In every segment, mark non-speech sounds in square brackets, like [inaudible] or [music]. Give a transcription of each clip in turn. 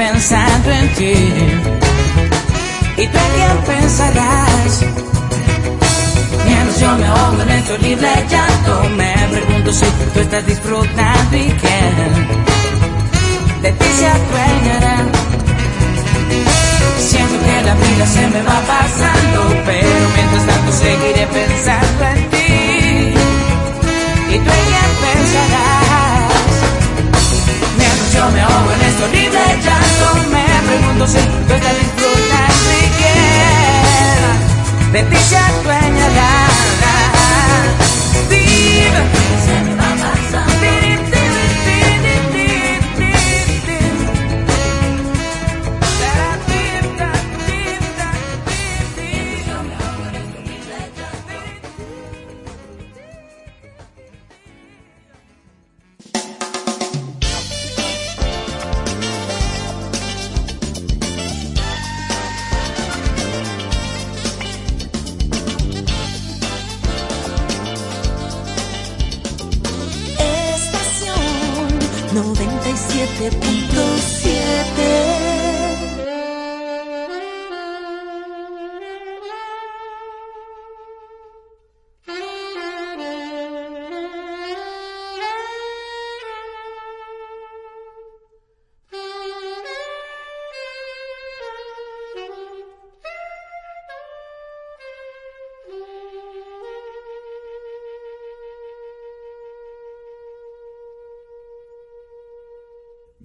pensando en ti. ¿Y tú quién pensarás? Mientras yo me ahogo en este horrible llanto, me pregunto si tú estás disfrutando quién de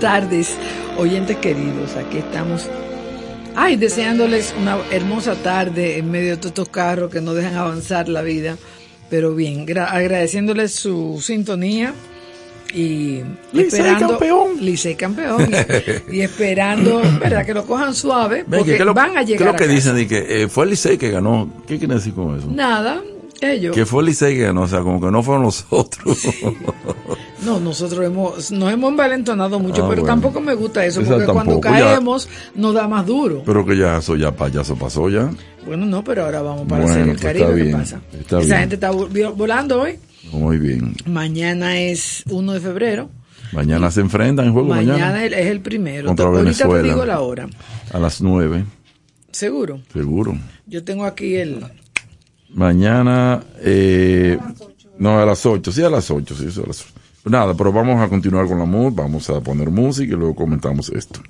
Buenas tardes, oyentes queridos. Aquí estamos. Ay, deseándoles una hermosa tarde en medio de todos estos carros que no dejan avanzar la vida. Pero bien, gra- agradeciéndoles su sintonía y esperando. campeón. Licey campeón. Y, y esperando, ¿verdad? Que lo cojan suave, porque ¿qué es lo- van a ¿Qué es llegar. lo que a casa. dicen? De que eh, fue el Licey que ganó. ¿Qué quiere decir con eso? Nada, ellos. Que fue el Licey que ganó, o sea, como que no fueron nosotros. [laughs] No, nosotros hemos, nos hemos envalentonado mucho, Ah, pero bueno. tampoco me gusta eso, porque cuando tampoco, ya. caemos nos da más duro. Pero que ya eso ya, pa- ya eso pasó ya. Bueno, no, pero ahora vamos para Bueno, hacer el pues Caribe. está ¿Qué bien, pasa? está Esa bien. gente está vol- volando hoy. Muy bien. Mañana es 1 de febrero. Mañana se enfrentan en juego Mañana, mañana. es el primero. Contra Ahorita Venezuela. te digo la hora. A las nueve, Seguro. seguro. Yo tengo aquí el. Mañana, eh, no, a las 8, sí, a las 8, sí, sí, a las 8. Nada, pero vamos a continuar con la música, vamos a poner música y luego comentamos esto.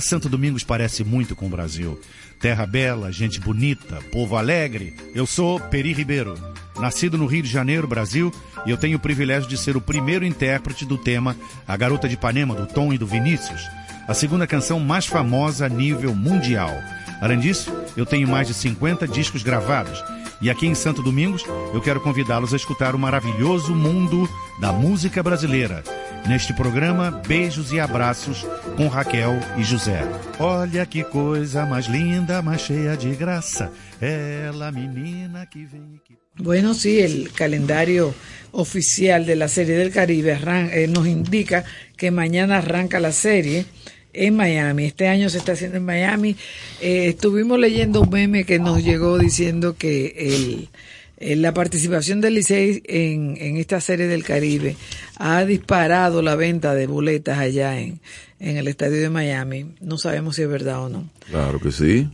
Santo Domingos parece muito com o Brasil. Terra bela, gente bonita, povo alegre. Eu sou Peri Ribeiro, nascido no Rio de Janeiro, Brasil, e eu tenho o privilégio de ser o primeiro intérprete do tema A Garota de Ipanema, do Tom e do Vinícius, a segunda canção mais famosa a nível mundial. Além disso, eu tenho mais de 50 discos gravados. E aqui em Santo Domingos, eu quero convidá-los a escutar o maravilhoso mundo da música brasileira neste programa Beijos e Abraços com Raquel e José. Olha que coisa mais linda, mais cheia de graça. Ela, menina que vem. Bueno, sí, el calendario oficial de la Serie del Caribe eh, nos indica que mañana arranca la serie en Miami. Este año se está haciendo en Miami. Eh, estuvimos leyendo un meme que nos llegó diciendo que el la participación del Licey en, en, esta serie del Caribe ha disparado la venta de boletas allá en, en el estadio de Miami. No sabemos si es verdad o no. Claro que sí.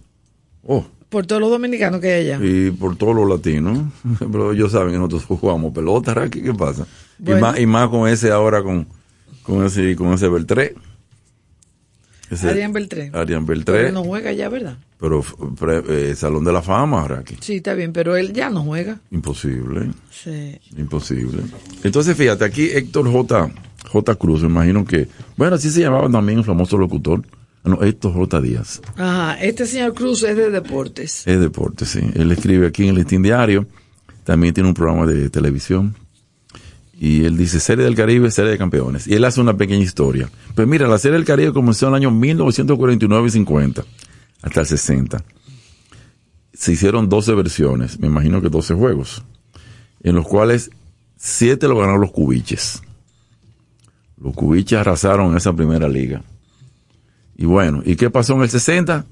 Oh. Por todos los dominicanos que hay allá. Y por todos los latinos. [laughs] Pero ellos saben que nosotros jugamos pelota, ¿qué pasa? Y, más, y más con ese ahora, con, con ese, con ese Beltré. Ese, Adrián Beltré. Adrián Beltré. Pero no juega ya, ¿verdad? Pero eh, Salón de la Fama, Raki. Sí, está bien, pero él ya no juega. Imposible. Sí. Imposible. Entonces, fíjate, aquí Héctor J. J. Cruz, me imagino que, bueno, así se llamaba también el famoso locutor. No, Héctor J. Díaz. Ajá, este señor Cruz es de deportes. Es deportes, sí. Él escribe aquí en el Listín Diario. También tiene un programa de televisión. Y él dice, Serie del Caribe, Serie de Campeones. Y él hace una pequeña historia. Pues mira, la Serie del Caribe comenzó en el año 1949 y 50 hasta el 60. Se hicieron 12 versiones, me imagino que 12 juegos, en los cuales 7 lo ganaron los cubiches. Los cubiches arrasaron esa primera liga. Y bueno, ¿y qué pasó en el 60?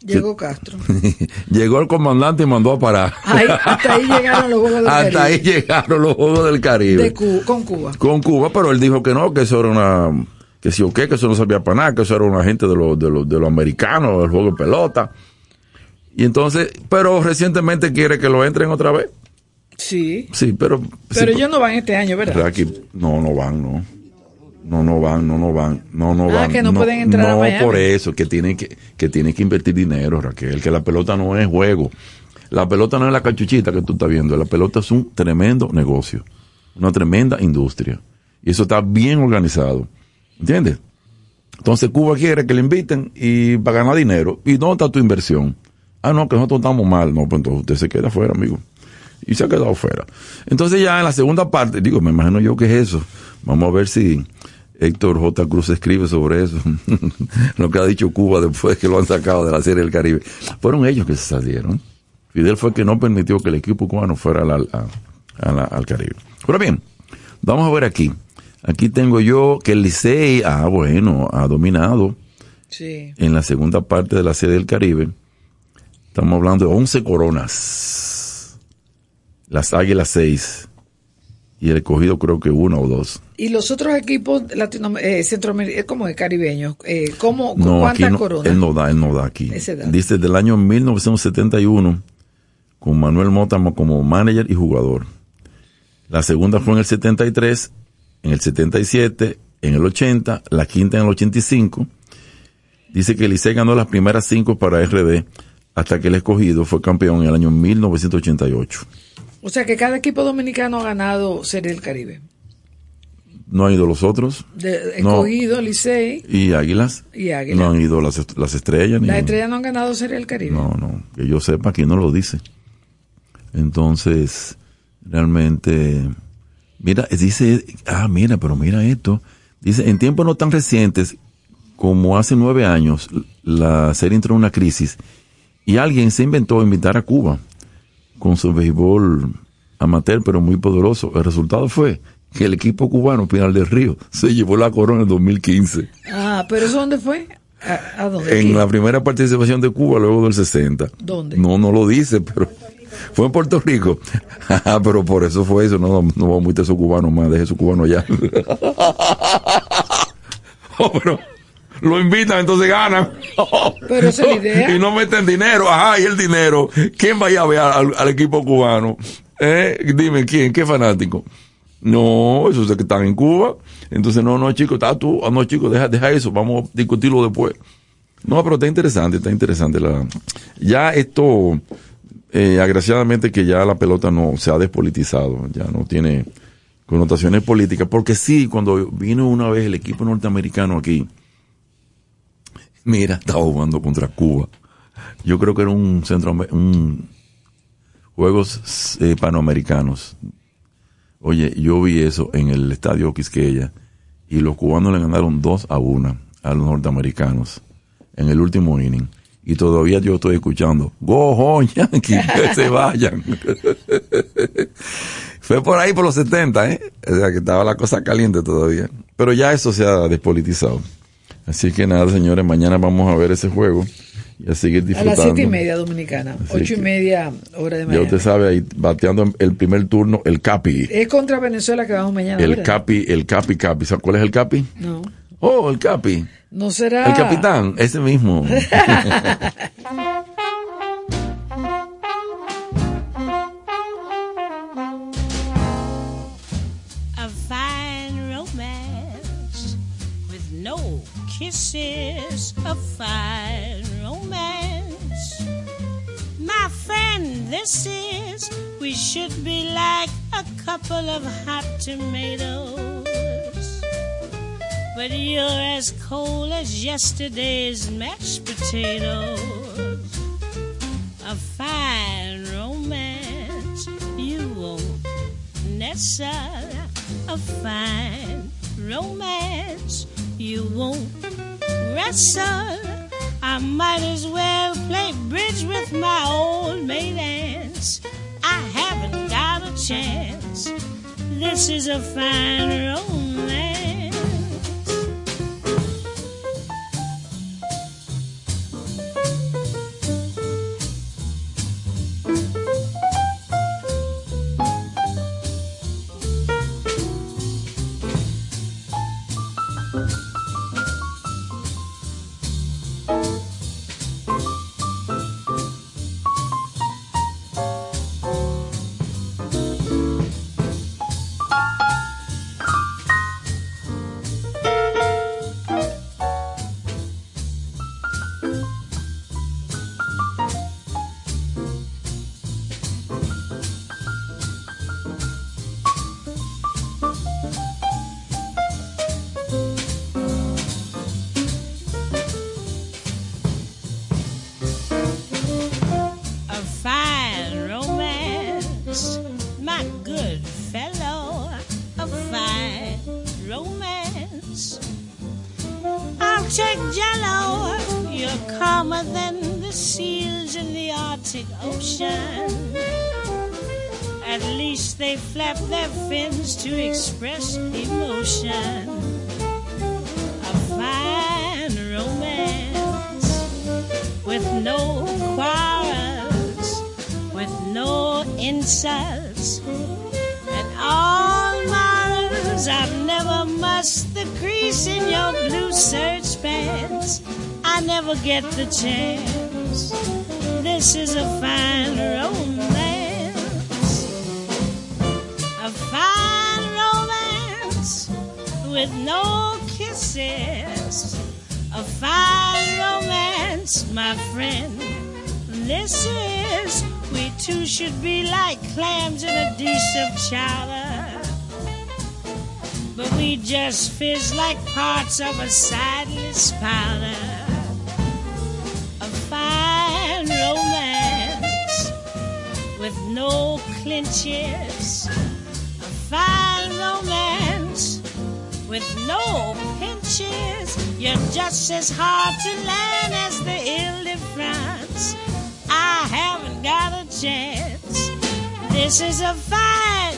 Llegó Castro. [laughs] Llegó el comandante y mandó a parar. Ahí, hasta ahí llegaron los Juegos del hasta Caribe. ahí llegaron los Juegos del Caribe. De con Cuba. Con Cuba, pero él dijo que no, que eso era una que si o qué, que eso no sabía para nada, que eso era una gente de los de los de los americanos, del juego de pelota. Y entonces, pero recientemente quiere que lo entren otra vez. Sí. Sí, pero Pero sí, ellos no van este año, ¿verdad? Aquí, no, no van, no. No, no van, no, no van, no, no Ah, van. que no pueden entrar a no Miami. por eso, que tienen que, que tienen que invertir dinero, Raquel, que la pelota no es juego. La pelota no es la cachuchita que tú estás viendo, la pelota es un tremendo negocio, una tremenda industria. Y eso está bien organizado. ¿Entiendes? Entonces Cuba quiere que le inviten y para ganar dinero. ¿Y dónde está tu inversión? Ah, no, que nosotros estamos mal. No, pues entonces usted se queda fuera, amigo. Y se ha quedado fuera. Entonces ya en la segunda parte, digo, me imagino yo que es eso. Vamos a ver si Héctor J. Cruz escribe sobre eso, [laughs] lo que ha dicho Cuba después que lo han sacado de la Serie del Caribe. Fueron ellos que se salieron. Fidel fue el que no permitió que el equipo cubano fuera al, Caribe. Pero bien, vamos a ver aquí. Aquí tengo yo que el Licey, ah, bueno, ha dominado Sí. en la segunda parte de la Serie del Caribe. Estamos hablando de 11 coronas. Las Águilas 6. Y el escogido creo que uno o dos. Y los otros equipos latino, eh, centroamericanos, como de caribeños, eh, ¿cómo, No, ¿cuántas no, coronas? él no da, él no da aquí. Dice del año 1971 con Manuel Mota como manager y jugador. La segunda fue en el 73, en el 77, en el 80, la quinta en el 85. Dice que Licey ganó las primeras cinco para RD hasta que el escogido fue campeón en el año 1988. O sea que cada equipo dominicano ha ganado Serie del Caribe. No han ido los otros. De, No. escogido, Licey Y Águilas. y Águila. No han ido las, est- las estrellas. Las estrellas no han ganado Serie del Caribe. No, no, que yo sepa, aquí no lo dice. Entonces, realmente, mira, dice, ah, mira, pero mira esto. Dice, en tiempos no tan recientes como hace nueve años, la serie entró en una crisis y alguien se inventó invitar a Cuba con su béisbol amateur, pero muy poderoso. El resultado fue que el equipo cubano, Pinal del Río, se llevó la corona en 2015 Ah, pero ¿eso dónde fue? ¿A, a dónde? en la primera participación de Cuba luego del 60. ¿Dónde? No, no lo dice, pero fue en Puerto Rico. [laughs] Ah, pero por eso fue eso. No, no vamos a meter esos cubanos más, deje esos cubanos allá. [laughs] Oh, pero lo invitan, entonces ganan. [laughs] Pero esa es la idea. Y no meten dinero. Ajá, y el dinero. ¿Quién vaya a ver al, al equipo cubano? ¿Eh? Dime, ¿quién? ¿Qué fanático? No, esos que están en Cuba. Entonces, no, no, chicos, está tú. Ah, no, chicos, deja, deja eso. Vamos a discutirlo después. No, pero está interesante, está interesante. La... Ya esto, eh, agraciadamente que ya la pelota no se ha despolitizado, ya no tiene connotaciones políticas, porque sí, cuando vino una vez el equipo norteamericano aquí, mira, estaba jugando contra Cuba. Yo creo que era un centro, un Juegos eh, Panamericanos. Oye, yo vi eso en el estadio Quisqueya y los cubanos le ganaron 2 a 1 a los norteamericanos en el último inning. Y todavía yo estoy escuchando, go home [laughs] Yankee, [laughs] que se vayan. [laughs] Fue por ahí por los 70, ¿eh? O sea que estaba la cosa caliente todavía. Pero ya eso se ha despolitizado. Así que nada, señores, mañana vamos a ver ese juego y a seguir A disfrutando. las siete y media dominicana, Así ocho y media hora de Ya mañana. usted sabe, ahí bateando el primer turno, el Capi. Es contra Venezuela que vamos mañana. El ¿verdad? Capi, el Capi Capi. ¿Sabe cuál es el Capi? No. Oh, el Capi. No será. El capitán, ese mismo. [laughs] a fine romance with no kisses. A fine romance. My friend, this is, we should be like a couple of hot tomatoes. But you're as cold as yesterday's mashed potatoes. A fine romance you won't nestle. A fine romance you won't wrestle. I might as well play bridge with my old maid aunts. I haven't got a chance. This is a fine romance. Express emotion. A fine romance with no quarrels, with no insults, and all morals. I've never mussed the crease in your blue serge pants. I never get the chance. This is a fine romance. With no kisses. A fine romance, my friend. This is, we two should be like clams in a dish of chowder. But we just fizz like parts of a sideless powder. A fine romance with no clinches. A fine romance with no pinches. You're just as hard to land as the Ile de France. I haven't got a chance. This is a fine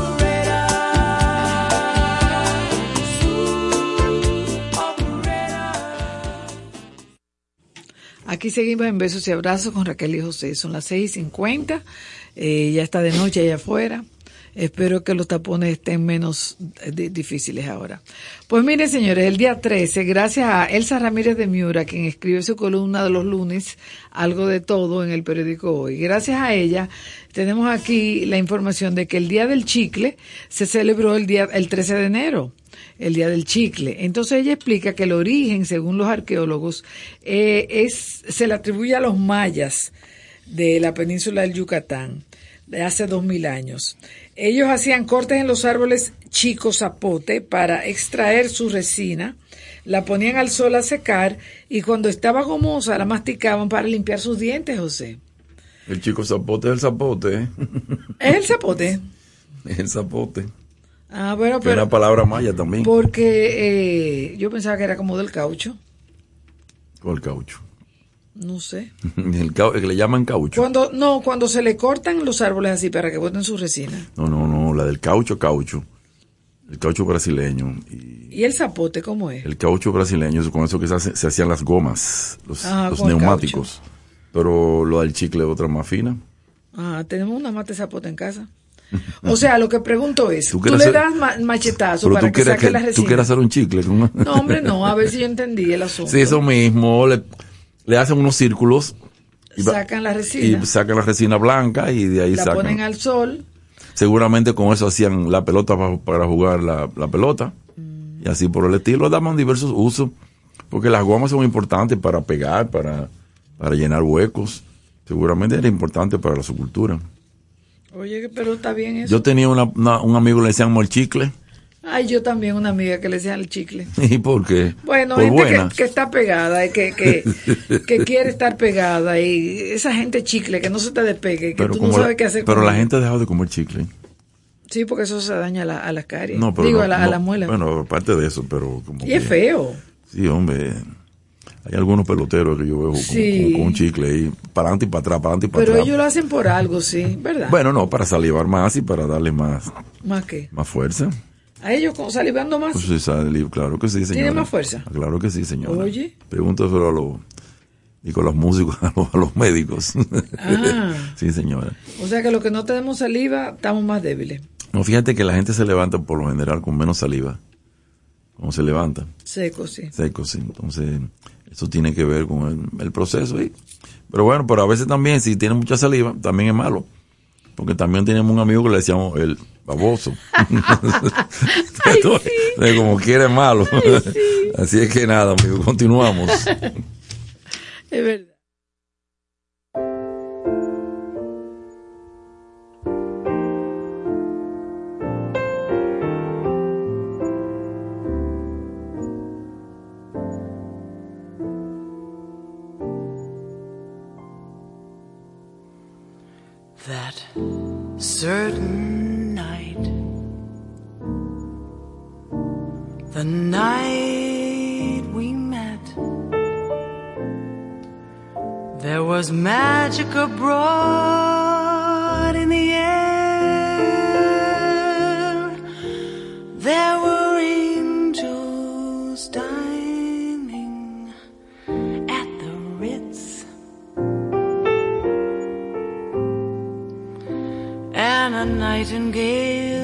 Seguimos en besos y abrazos con Raquel y José. Son las 6.50. Eh, ya está de noche allá afuera. Espero que los tapones estén menos eh, di- difíciles ahora. Pues miren, señores, el día 13, gracias a Elsa Ramírez de Miura, quien escribe su columna de los lunes, algo de todo en el periódico hoy. Gracias a ella, tenemos aquí la información de que el Día del Chicle se celebró el día, el 13 de enero el día del chicle. Entonces ella explica que el origen, según los arqueólogos, eh, es se le atribuye a los mayas de la península del Yucatán de hace dos mil años. Ellos hacían cortes en los árboles chico zapote para extraer su resina, la ponían al sol a secar y cuando estaba gomosa la masticaban para limpiar sus dientes, José. El chico zapote es el zapote, ¿eh? ¿Es el zapote? [laughs] Es el zapote. Ah, bueno, Que pero una palabra maya también, porque eh, yo pensaba que era como del caucho, el caucho. no sé. [laughs] El, cau- que le llaman caucho. Cuando, no, cuando se le cortan los árboles así para que boten su resina. No, no, no, la del caucho, caucho. El caucho brasileño. Y ¿Y el zapote cómo es? el caucho brasileño con eso que se, hace- se hacían las gomas, los, Ah, los neumáticos. Pero lo del chicle es otra más fina. Ah, tenemos una mate zapote en casa. O sea, lo que pregunto es, Tú le hacer- das ma- machetazo Pero para tú que saque la que, resina. tú quieres hacer un chicle. con- No, hombre, no, a ver si yo entendí el asunto. Sí, eso mismo. Le, le hacen unos círculos y, Sacan la resina, y sacan la resina blanca y de ahí la sacan. ponen al sol. Seguramente con eso hacían la pelota pa- para, jugar la, la pelota. Y así por el estilo daban diversos usos. Porque las gomas son importantes para pegar, para, para llenar huecos. Seguramente era importante para la subcultura. Oye, pero está bien eso. Yo tenía una, una- un amigo que le decían el chicle. Ay, yo también una amiga que le decían el chicle. [laughs] ¿Y por qué? Bueno, por gente que, que está pegada, y que, que, [laughs] que quiere estar pegada y esa gente chicle que no se te despegue, que pero tú no sabes la, qué hacer pero con la gente ha dejado de comer chicle. Sí, porque eso se daña a, la, a las caries. No, pero Digo, no- a, la, a no, la muela. Bueno, aparte de eso, pero como y es feo. Sí, hombre. Hay algunos peloteros que yo veo con, Sí. con- con un chicle ahí, para adelante y para atrás, para adelante y para Pero atrás. ellos lo hacen por algo, sí, ¿verdad? Bueno, no, para salivar más y para darle más, Más que. más fuerza. A ellos con salivando más. Pues sí, claro que sí, señora. más fuerza? Claro que sí, señora. Oye. Pregúntaselo a los, digo, a los músicos, [laughs] a los, a los médicos. Ah. [laughs] sí, señora. O sea que los que no tenemos saliva estamos más débiles. No, fíjate que la gente se levanta por lo general con menos saliva. Cuando se levanta, Secos, sí. seco, sí. Entonces, eso tiene que ver con el, el proceso ahí. Pero bueno, pero a veces también, si tiene mucha saliva, también es malo. Porque también tenemos un amigo que le decíamos el baboso. [laughs] Como quiere es malo. Así es que nada, amigo, continuamos. [laughs] Es verdad. Certain night, the night we met, there was magic abroad in the air. There nightingale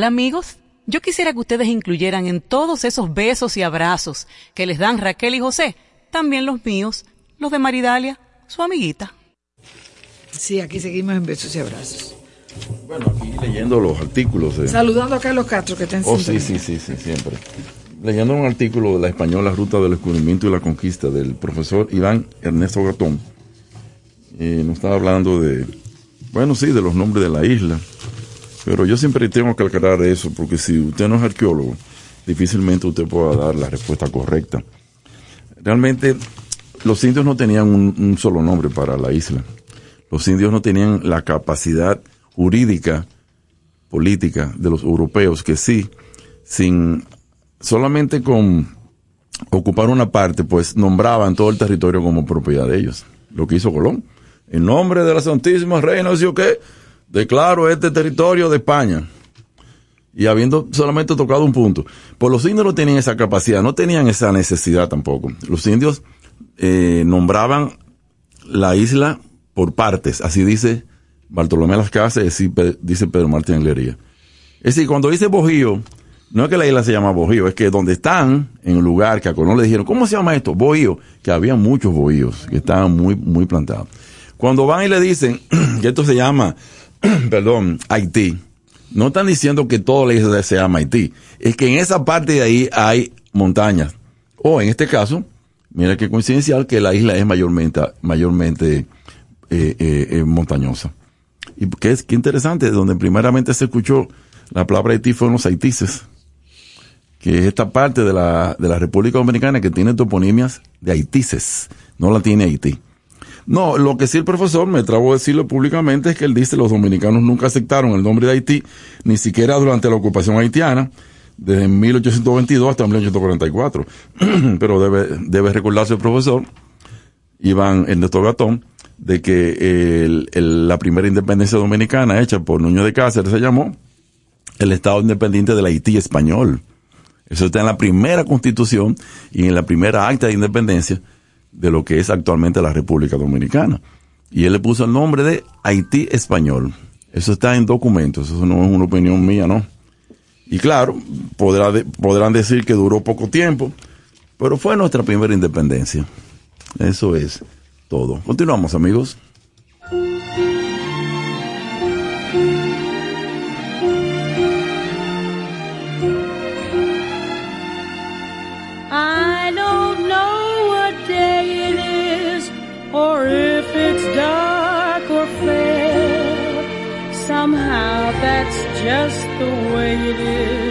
Hola amigos, yo quisiera que ustedes incluyeran en todos esos besos y abrazos que les dan Raquel y José, también los míos, los de Maridalia, su amiguita. Sí, aquí seguimos en besos y abrazos. Bueno, aquí leyendo los artículos. De... Saludando a Carlos Castro que está en Oh, sí, sí, sí, sí, siempre. Leyendo un artículo de la española Ruta del Descubrimiento y la Conquista del profesor Iván Ernesto Gatón, eh, nos estaba hablando de, bueno, sí, de los nombres de la isla, pero yo siempre tengo que aclarar eso, porque si usted no es arqueólogo, difícilmente usted pueda dar la respuesta correcta. Realmente, los indios no tenían un, solo nombre para la isla. Los indios no tenían la capacidad jurídica, política de los europeos, que sí, sin solamente con ocupar una parte, pues nombraban todo el territorio como propiedad de ellos. Lo que hizo Colón. En nombre de la Santísima Reina, ¿sí o qué? Declaro este territorio de España. Y habiendo solamente tocado un punto. Pues los indios no tenían esa capacidad, no tenían esa necesidad tampoco. Los indios eh, nombraban la isla por partes, así dice Bartolomé Las Casas, dice Pedro Martín Anglería. Es decir, cuando dice Bojío, no es que la isla se llama Bojío, es que donde están, en el lugar que a Colón le dijeron, ¿cómo se llama esto? Bohío, que había muchos bohíos que estaban muy, muy plantados. Cuando van y le dicen [clears throat] que esto se llama, [clears throat] perdón, Haití, no están diciendo que toda la isla se llama Haití, es que en esa parte de ahí hay montañas. O en este caso, mira qué coincidencial que la isla es mayormente, mayormente eh, eh, eh, montañosa. Y qué qué interesante, donde primeramente se escuchó la palabra Haití fueron los haitises, que es esta parte de la, de la República Dominicana que tiene toponimias de haitises, no la tiene Haití. No, lo que sí el profesor, me trabo de decirlo públicamente, es que él dice los dominicanos nunca aceptaron el nombre de Haití, ni siquiera durante la ocupación haitiana, desde 1822 hasta 1844. [clears throat] Pero debe, debe recordarse el profesor, Iván Ernesto Gatón, de que la primera independencia dominicana hecha por Nuño de Cáceres se llamó el Estado Independiente del Haití Español. Eso está en la primera constitución y en la primera acta de independencia de lo que es actualmente la República Dominicana. Y él le puso el nombre de Haití Español. Eso está en documentos, eso no es una opinión mía, ¿no? Y claro, podrá podrán decir que duró poco tiempo, pero fue nuestra primera independencia. Eso es todo. Continuamos, amigos. Just the way it is,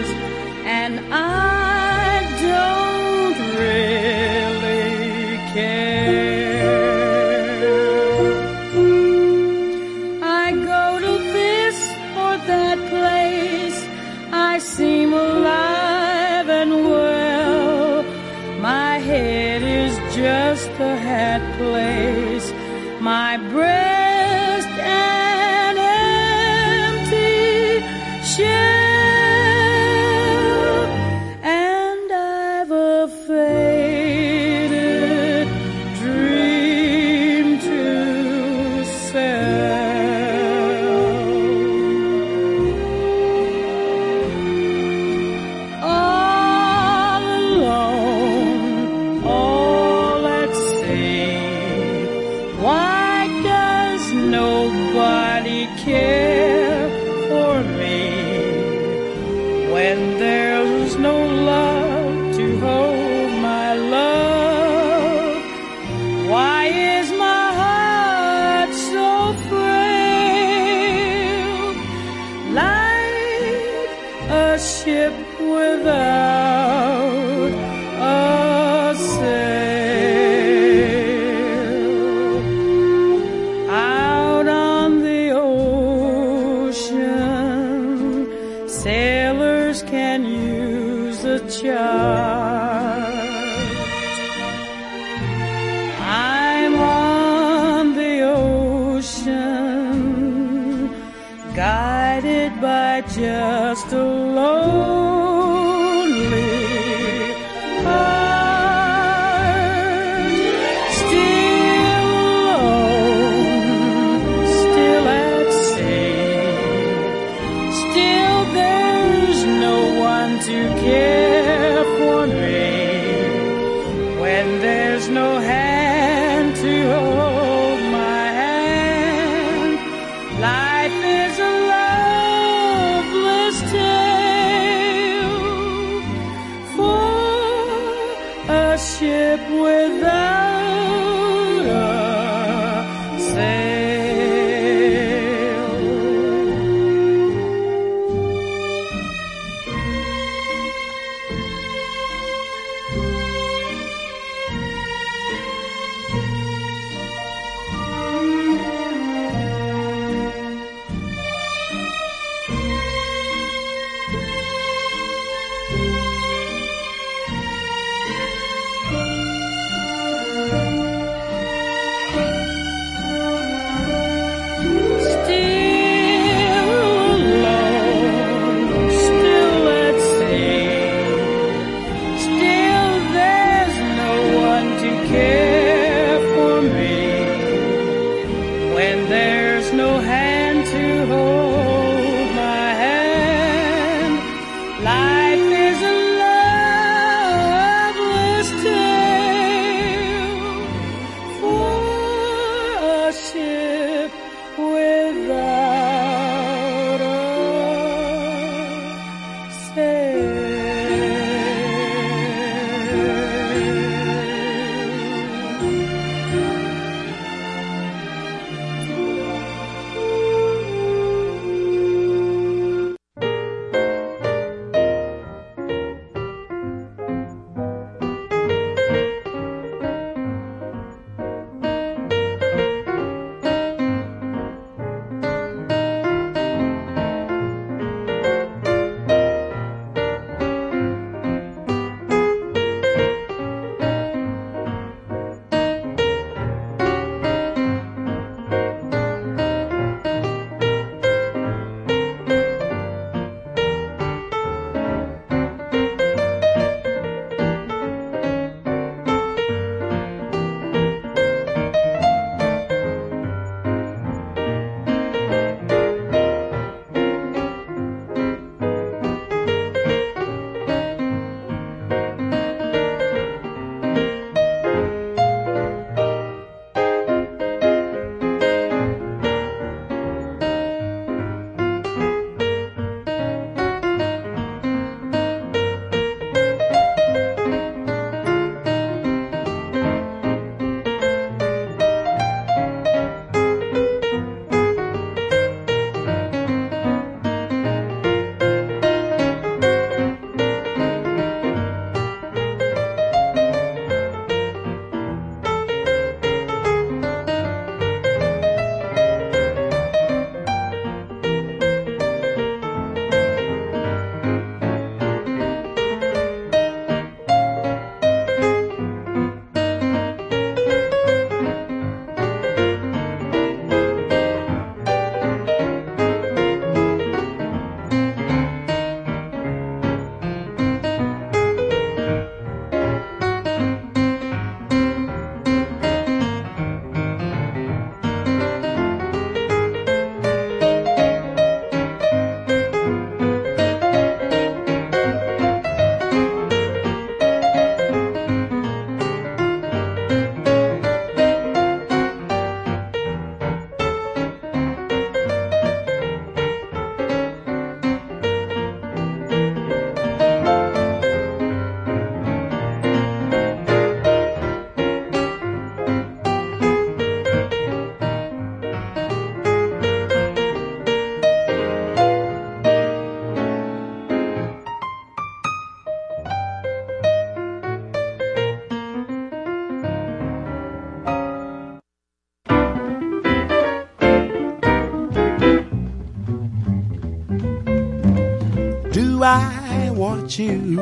Do I want you?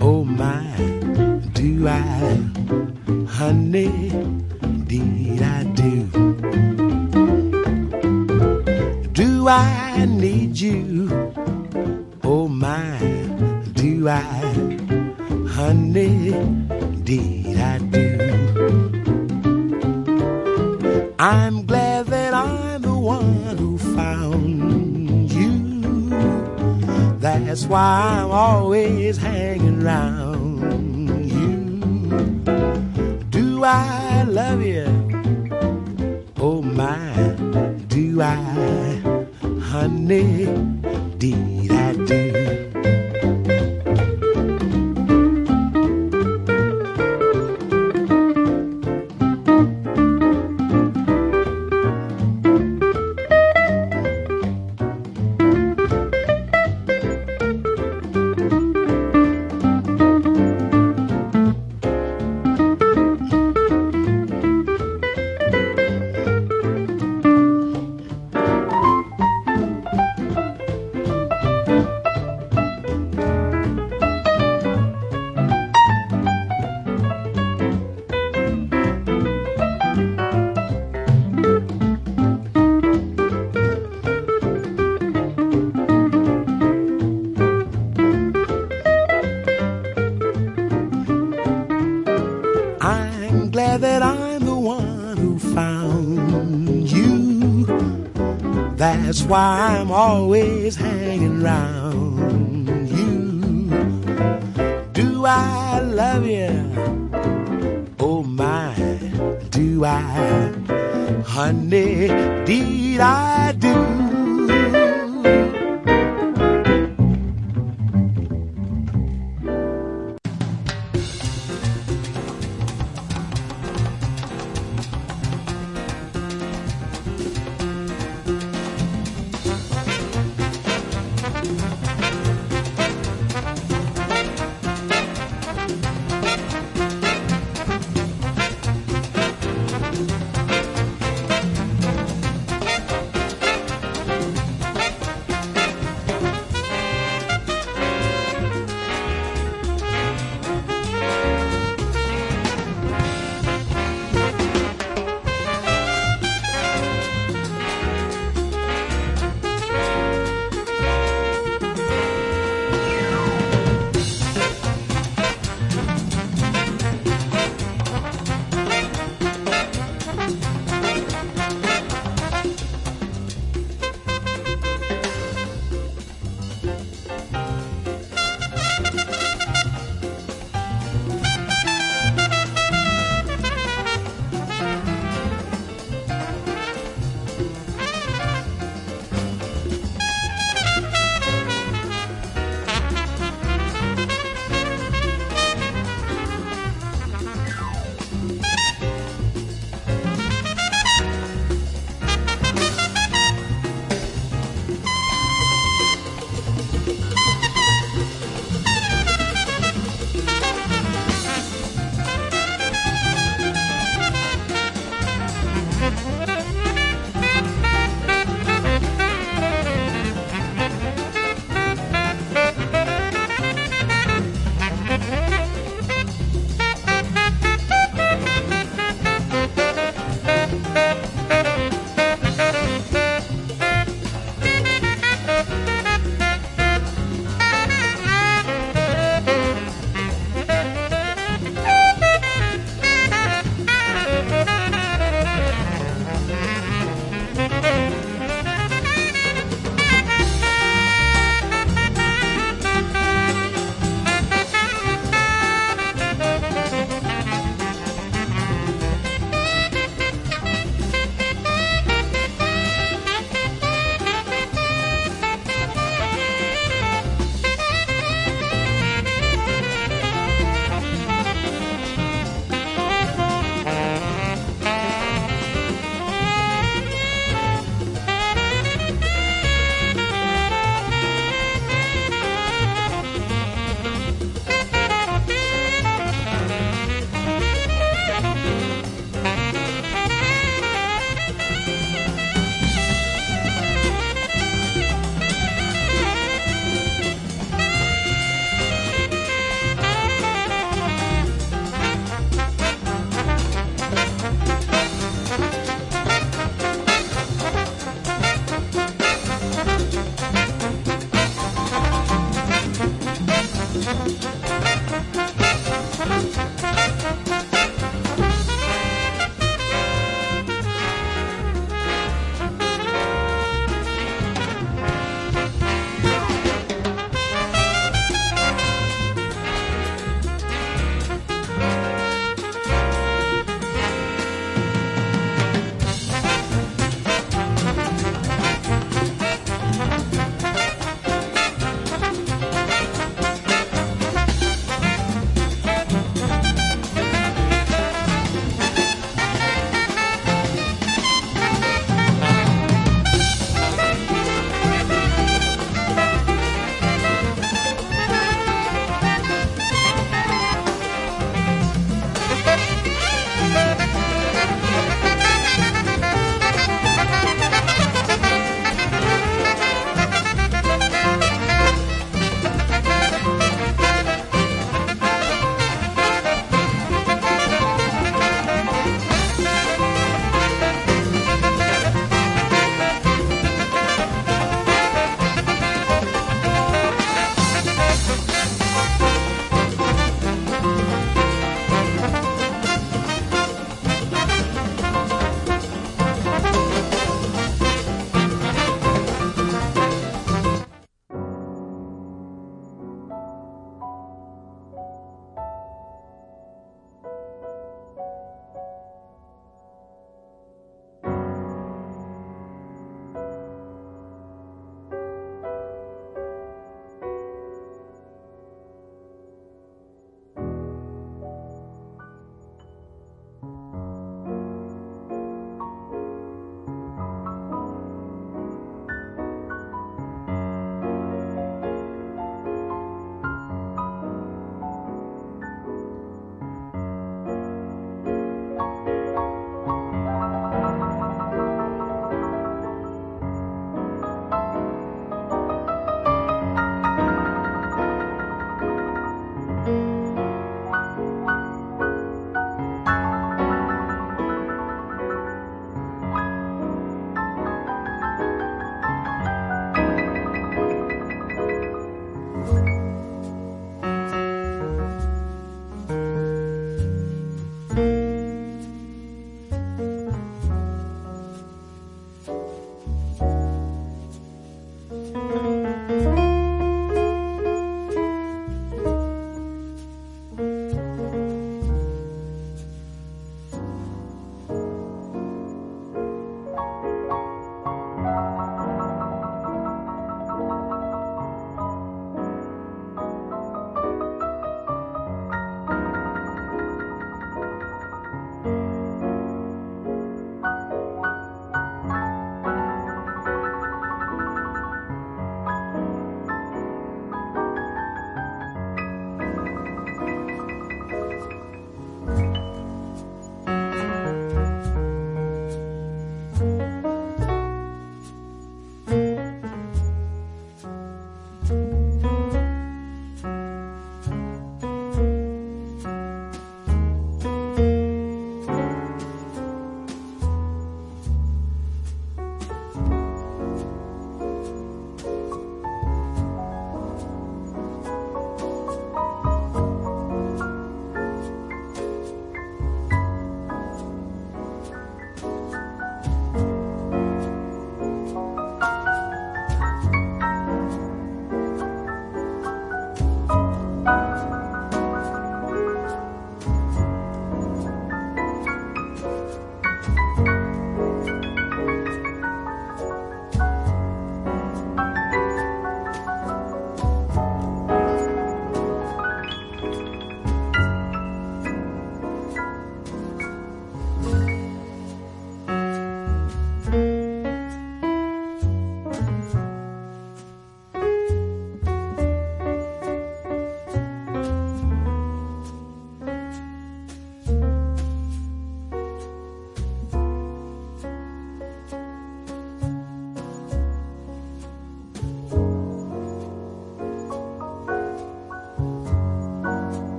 Oh my, do I, honey? Did I do? Do I need you? Oh my, do I, honey? Did That's why I'm always hanging around you. Do I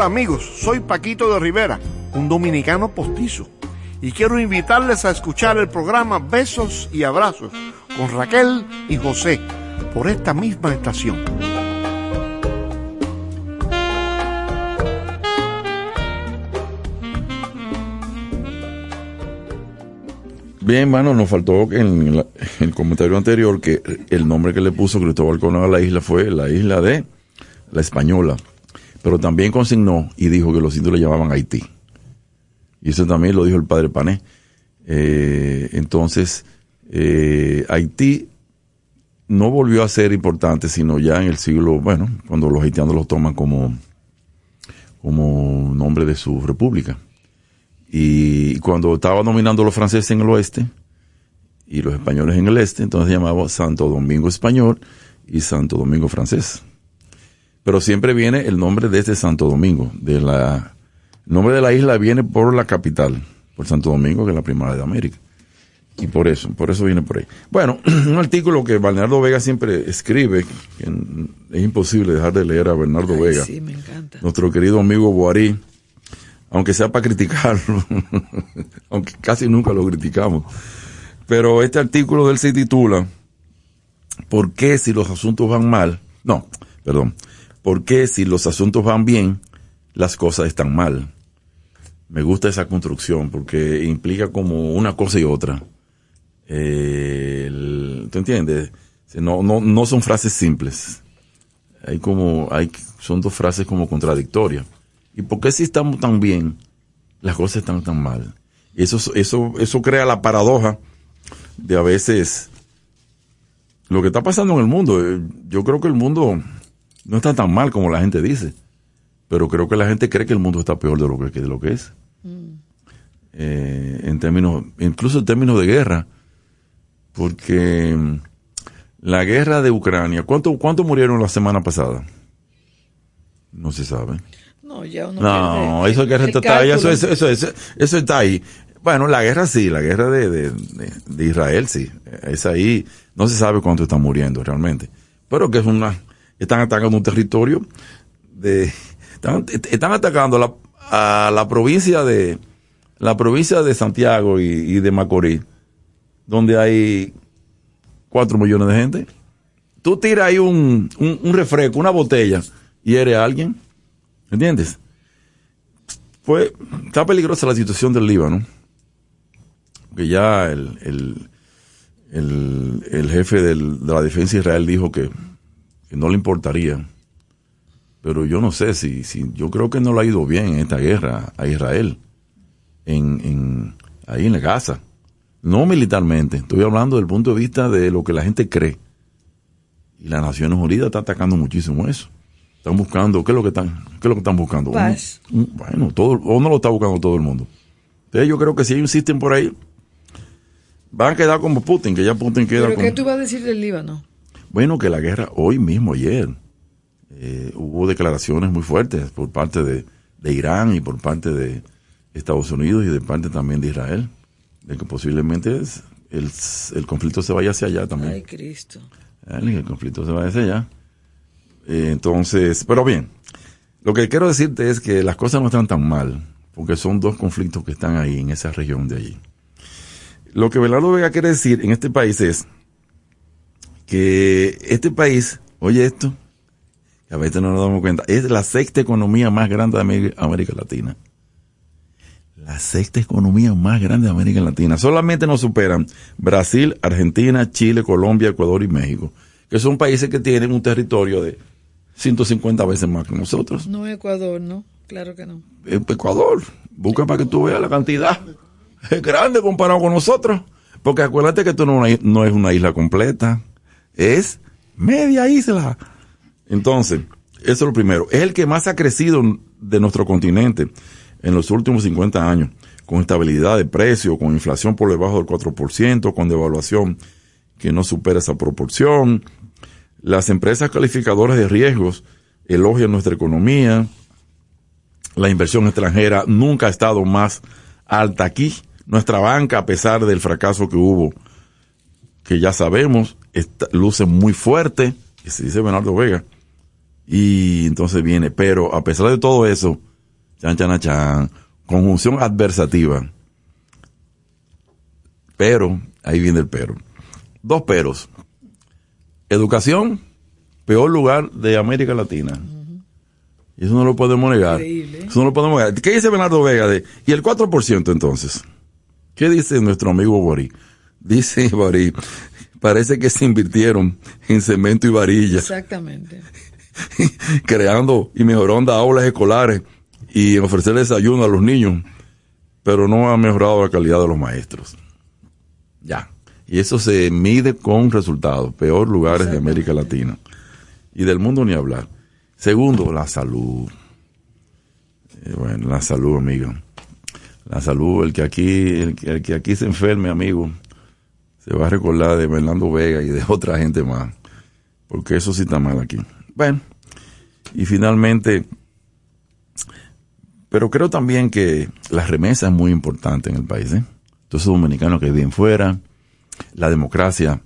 Hola amigos, soy Paquito de Rivera, un dominicano postizo, y quiero invitarles a escuchar el programa Besos y Abrazos con Raquel y José por esta misma estación. Bien, bueno, nos faltó en la- el comentario anterior que el nombre que le puso Cristóbal Colón a la isla fue la isla de la Española. Pero también consignó y dijo que los indios le llamaban Haití. Y eso también lo dijo el padre Pané. Eh, entonces, eh, Haití no volvió a ser importante, sino ya en el siglo, bueno, cuando los haitianos lo toman como, como nombre de su república. Y cuando estaba dominando los franceses en el oeste y los españoles en el este, entonces se llamaba Santo Domingo Español y Santo Domingo Francés. Pero siempre viene el nombre de este Santo Domingo. De la, el nombre de la isla viene por la capital, por Santo Domingo, que es la primera de América. Y por eso, por eso viene por ahí. Bueno, [clears throat] un artículo que Bernardo Vega siempre escribe, que es imposible dejar de leer a Bernardo Ay, Vega Sí, me encanta. nuestro querido amigo Boarí, aunque sea para criticarlo, [laughs] aunque casi nunca lo criticamos. Pero este artículo de él se titula ¿Por qué si los asuntos van mal? No, perdón. ¿Por qué si los asuntos van bien, las cosas están mal? Me gusta esa construcción porque implica como una cosa y otra. Eh, ¿Tú entiendes? No, no, no son frases simples hay como hay son dos frases como contradictorias y por qué si estamos tan bien las cosas están tan mal eso eso eso crea la paradoja de a veces lo que está pasando en el mundo eh, yo creo que el mundo no está tan mal como la gente dice pero creo que la gente cree que el mundo está peor de lo que de lo que es Eh, en términos incluso en términos de guerra porque mm, la guerra de Ucrania, ¿cuánto, cuánto murieron la semana pasada? No se sabe. No, ya uno No, pierde eso, que está ahí, eso, eso, eso, está ahí. Bueno, la guerra sí, la guerra de, de, de- de Israel sí. Es ahí, no se sabe cuánto están muriendo realmente. Pero que es una, están atacando un territorio de, están, atacando a la provincia de, la provincia de Santiago y, de Macorís, donde hay cuatro millones de gente. Tú tiras ahí un, un, refresco, una botella, y eres alguien. ¿Entiendes? Pues está peligrosa la situación del Líbano. Que ya el, el, el, jefe de la defensa de Israel dijo que, que no le importaría. Pero yo no sé si, si, yo creo que no le ha ido bien en esta guerra a Israel. En, en, ahí en la Gaza. No militarmente, estoy hablando del punto de vista de lo que la gente cree. Y las Naciones Unidas está atacando muchísimo eso. Están buscando, ¿qué es lo que están, qué es lo que están buscando? Paz. Bueno, todo, o no lo está buscando todo el mundo. Entonces yo creo que si ellos insisten por ahí, van a quedar como Putin, que ya Putin queda ¿Pero con... qué tú ibas a decir del Líbano? Bueno, que la guerra hoy mismo, ayer, eh, hubo declaraciones muy fuertes por parte de, de Irán y por parte de Estados Unidos y de parte también de Israel, de que posiblemente es- el, el conflicto se vaya hacia allá también. Ay, Cristo. el conflicto se vaya hacia allá. Eh, entonces, pero bien, lo que quiero decirte es que las cosas no están tan mal, porque son dos conflictos que están ahí, en esa región de allí. Lo que Belardo Vega quiere decir en este país es que este país, oye esto, que a veces no nos damos cuenta, es la sexta economía más grande de América, Latina. La sexta economía más grande de América Latina. Solamente nos superan Brasil, Argentina, Chile, Colombia, Ecuador y México, que son países que tienen un territorio de 150 veces más que nosotros. No Ecuador, ¿no? Claro que no. Eh, Ecuador, busca para que tú veas la cantidad. Es grande comparado con nosotros. Porque acuérdate que esto no, no es una isla completa, es media isla. Entonces, eso es lo primero. Es el que más ha crecido de nuestro continente en los últimos 50 años, con estabilidad de precio, con inflación por debajo del 4%, con devaluación que no supera esa proporción. Las empresas calificadoras de riesgos elogian nuestra economía. La inversión extranjera nunca ha estado más alta aquí. Nuestra banca, a pesar del fracaso que hubo, que ya sabemos, está- luce muy fuerte, que se dice Bernardo Vega. Y entonces viene, pero a pesar de todo eso, Chan, chan, chan. Conjunción adversativa. Pero, ahí viene el pero. Dos peros. Educación, peor lugar de América Latina. Y eso no lo podemos negar. Eso no lo podemos negar. ¿Qué dice Bernardo Vega? De, y el 4% entonces. ¿Qué dice nuestro amigo Borí? Dice Borí, parece que se invirtieron en cemento y varilla. Exactamente. [laughs] creando y mejorando aulas escolares y ofrecer desayuno a los niños, pero no ha mejorado la calidad de los maestros. Ya. Y eso se mide con resultados, peor lugares de América Latina. Y del mundo ni hablar. Segundo, la salud. Eh, bueno, la salud, amigo. La salud, el que aquí, el el que aquí se enferme, amigo, se va a recordar de Fernando Vega y de [laughs] otra gente más. Porque eso sí está mal aquí. Bueno, y finalmente, pero creo también que la remesa es muy importante en el país. ¿eh? Esos dominicanos que viven fuera, la democracia.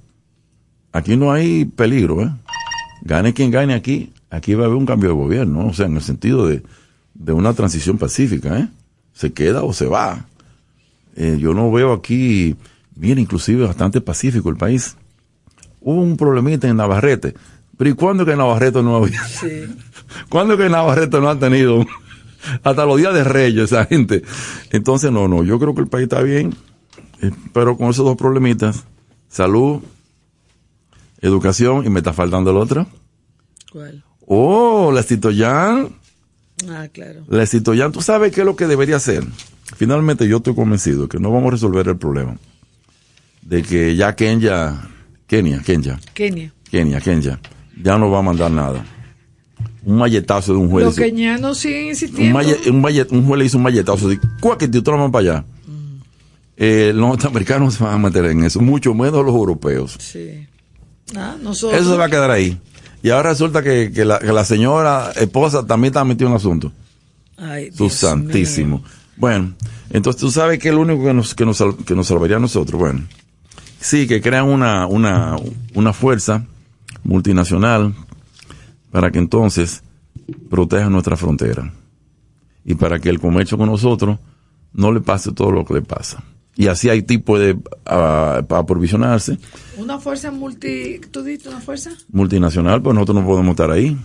Aquí no hay peligro. ¿eh? Gane quien gane aquí, aquí va a haber un cambio de gobierno. O sea, en el sentido de, de una transición pacífica. ¿eh? Se queda o se va. Eh, yo no veo aquí, bien, inclusive bastante pacífico el país. Hubo un problemita en Navarrete. Pero ¿y cuándo que Navarrete no había? Sí. [laughs] ¿Cuándo que Navarrete no ha tenido? Hasta los días de Reyes, esa gente. Entonces, no, no, yo creo que el país está bien, eh, pero con esos dos problemitas, salud, educación, y me está faltando el otro. ¿Cuál? Oh, la Citoyan. Ah, claro. La Citoyan, ¿tú sabes qué es lo que debería hacer? Finalmente yo estoy convencido que no vamos a resolver el problema de que ya Kenya, Kenia, Kenya, Kenia. Kenia, Kenya, ya no va a mandar nada. Un malletazo de un juez. Los kenianos siguen un, insistiendo. un, un juez le hizo un malletazo cuáquete, tú para allá. Eh, los norteamericanos se van a meter en eso, mucho menos los europeos. Sí. Ah, nosotros. Eso se va a quedar ahí. Y ahora resulta que, que la, que la señora esposa también está metida en el asunto. Ay, Su Dios santísimo. mío. Bueno, entonces tú sabes que es lo único que nos, que nos, que nos salvaría a nosotros. Bueno, sí, que crean una, una, una fuerza multinacional para que entonces proteja nuestra frontera. Y para que el comercio con nosotros no le pase todo lo que le pasa. Y así Haití puede ah, aprovisionarse. Una fuerza multi. ¿Tú diste una fuerza? multinacional, pues nosotros no podemos estar ahí.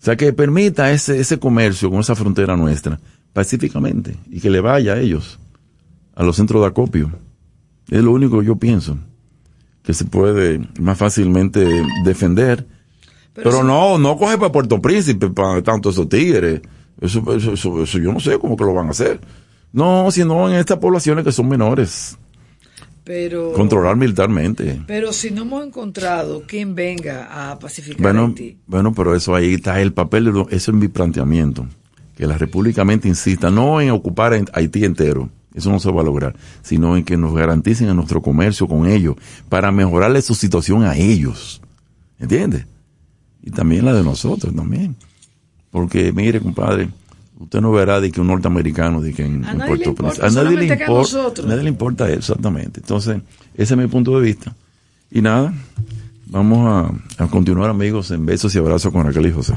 O sea, que permita ese, ese comercio con esa frontera nuestra pacíficamente y que le vaya a ellos, a los centros de acopio. Es lo único que yo pienso, que se puede más fácilmente defender. Pero, no, no coge para Puerto Príncipe, para tanto esos tigres. Eso, eso, eso, eso yo no sé cómo que lo van a hacer. No, sino en estas poblaciones que son menores. Pero. Controlar militarmente. Pero si no hemos encontrado quien venga a pacificar Bueno, Haití. bueno, pero eso ahí está el papel, eso es mi planteamiento. Que la República mente insista no en ocupar Haití entero, eso no se va a lograr, sino en que nos garanticen a nuestro comercio con ellos para mejorarle su situación a ellos. ¿Entiendes? Y también la de nosotros también. Porque, mire, compadre, usted no verá de que un norteamericano de que en, A en nadie Puerto le importa, Príncipe- a nadie le importa, nosotros. a nadie le importa eso, exactamente. Entonces, ese es mi punto de vista. Y nada, vamos a, a continuar amigos en besos y abrazos con Raquel y José.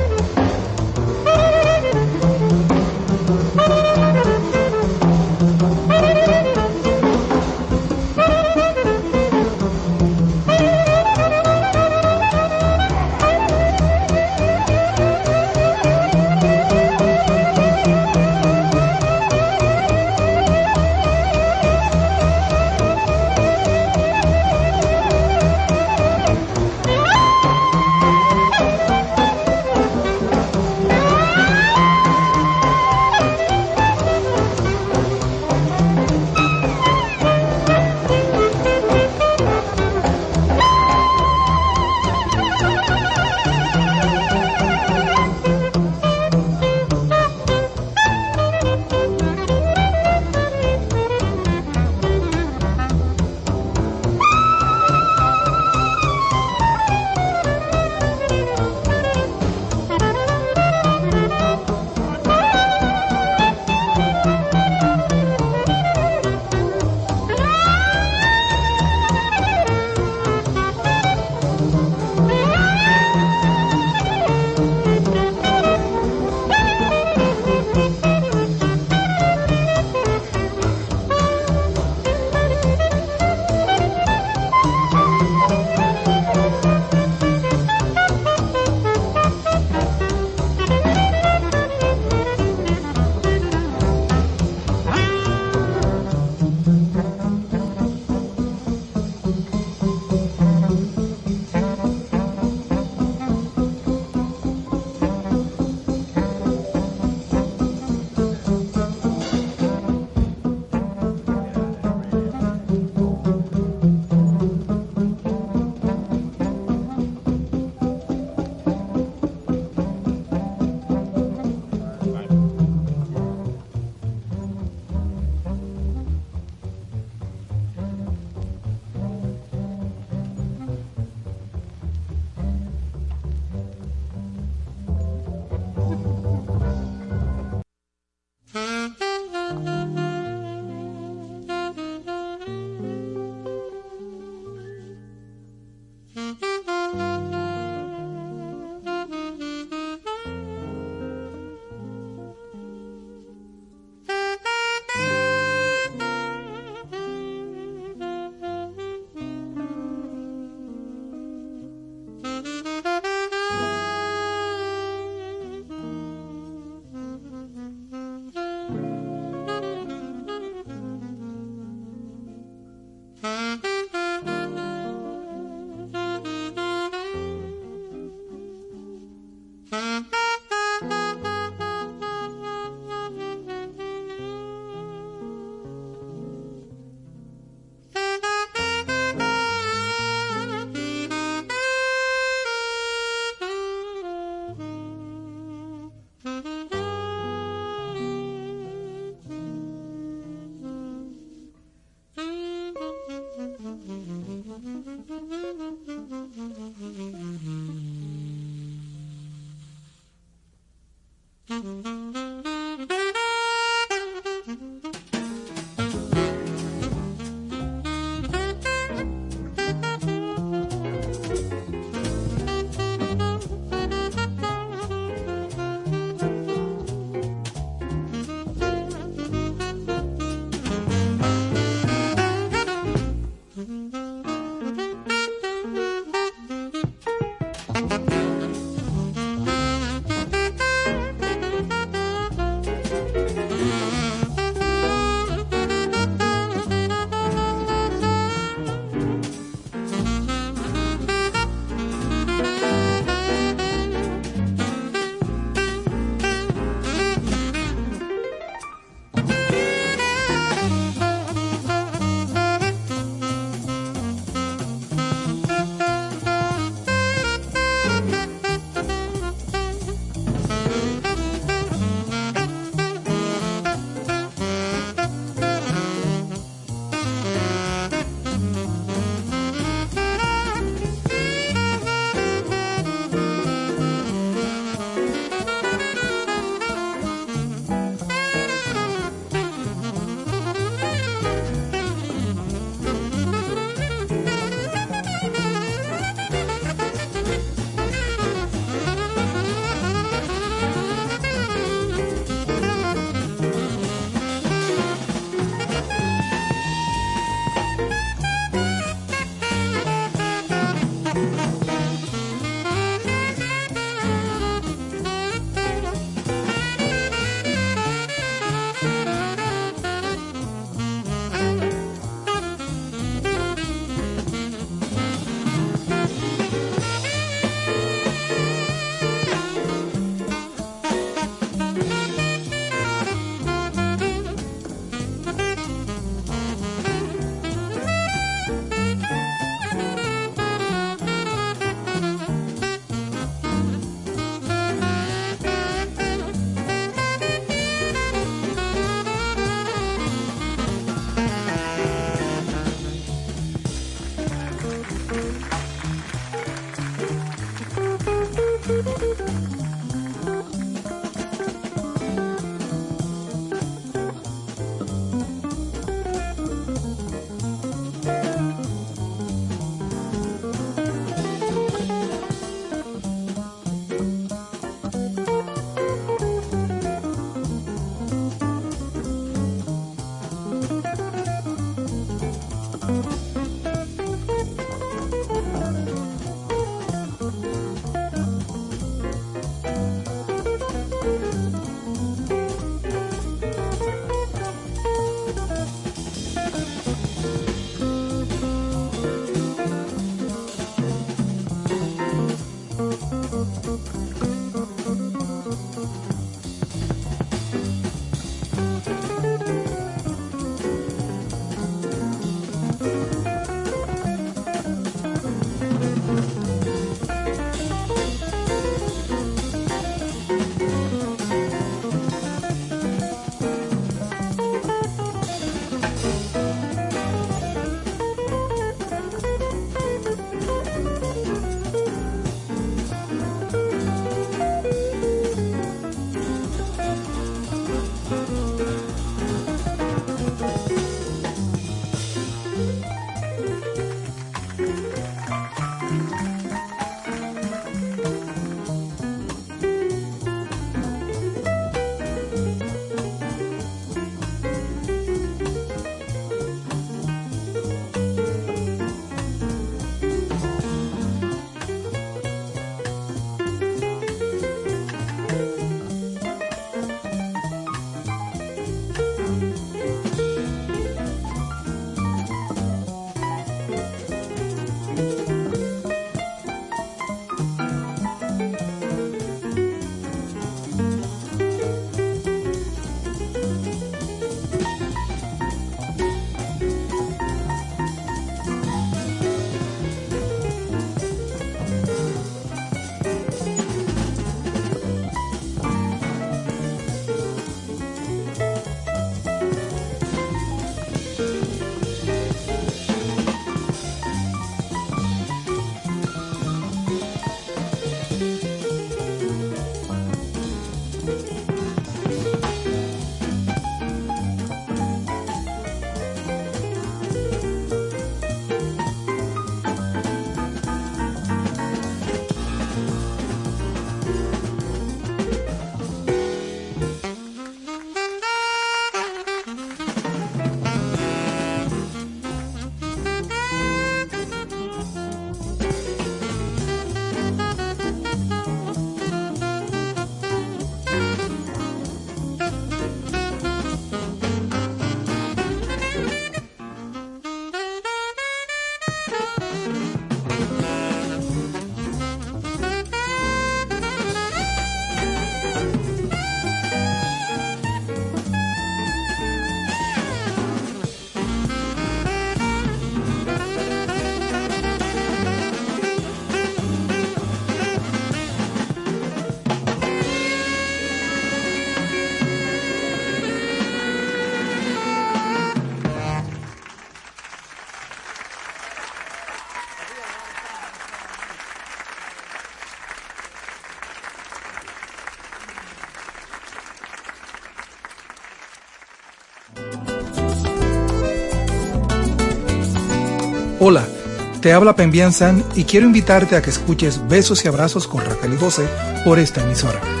Te habla Pembian San y quiero invitarte a que escuches Besos y Abrazos con Raquel y por esta emisora.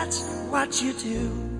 that's what you do.